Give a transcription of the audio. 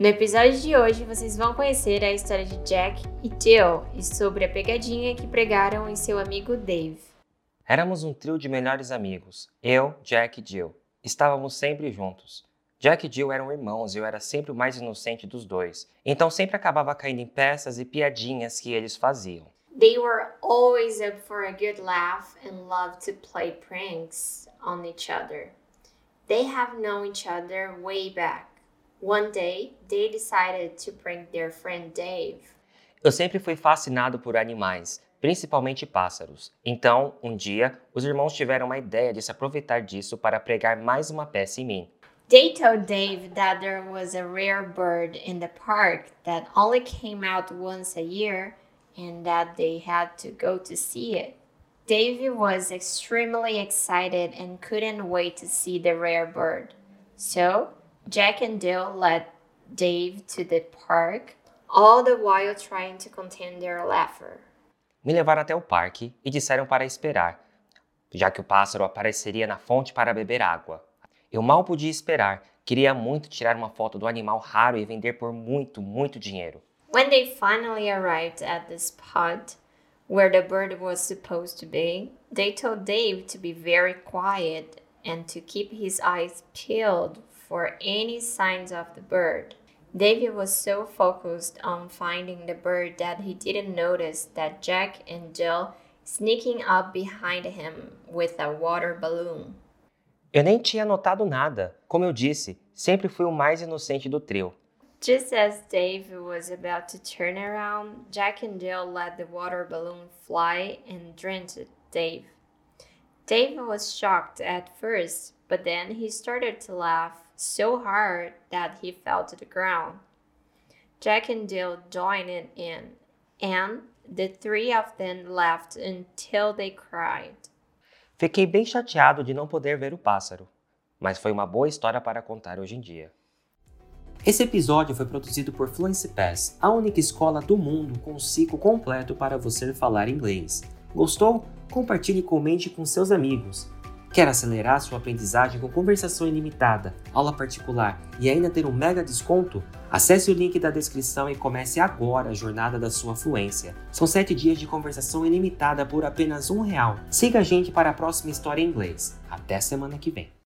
No episódio de hoje, vocês vão conhecer a história de Jack e Jill e sobre a pegadinha que pregaram em seu amigo Dave. Éramos um trio de melhores amigos, eu, Jack e Jill. Estávamos sempre juntos. Jack e Jill eram irmãos e eu era sempre o mais inocente dos dois, então sempre acabava caindo em peças e piadinhas que eles faziam. They were always up for a good laugh and loved to play pranks on each other. They have known each other way back. One day, they decided to prank their friend Dave. Eu sempre fui fascinado por animais, principalmente pássaros. Então, um dia, os irmãos tiveram uma ideia de se aproveitar disso para pregar mais uma peça em mim. They told Dave that there was a rare bird in the park that only came out once a year and that they had to go to see it. Dave was extremely excited and couldn't wait to see the rare bird. So, Jack and Jill led Dave to the park, all the while trying to contain their laughter. Me levaram até o parque e disseram para esperar, já que o pássaro apareceria na fonte para beber água. Eu mal podia esperar, queria muito tirar uma foto do animal raro e vender por muito, muito dinheiro. When they finally arrived at the spot where the bird was supposed to be, they told Dave to be very quiet and to keep his eyes peeled for any signs of the bird. David was so focused on finding the bird that he didn't notice that Jack and Jill sneaking up behind him with a water balloon. Eu nem tinha notado nada. Como eu disse, sempre fui o mais inocente do trio. Just as Dave was about to turn around, Jack and Jill let the water balloon fly and drenched Dave. Dave was shocked at first, but then he started to laugh so hard that he fell to the ground. Jack and Jill joined in, and the three of them laughed until they cried. Fiquei bem chateado de não poder ver o pássaro, mas foi uma boa história para contar hoje em dia. Esse episódio foi produzido por Fluency Pass, a única escola do mundo com um ciclo completo para você falar inglês. Gostou? Compartilhe e comente com seus amigos. Quer acelerar sua aprendizagem com conversação ilimitada, aula particular e ainda ter um mega desconto? Acesse o link da descrição e comece agora a jornada da sua fluência. São 7 dias de conversação ilimitada por apenas um real. Siga a gente para a próxima história em inglês. Até semana que vem.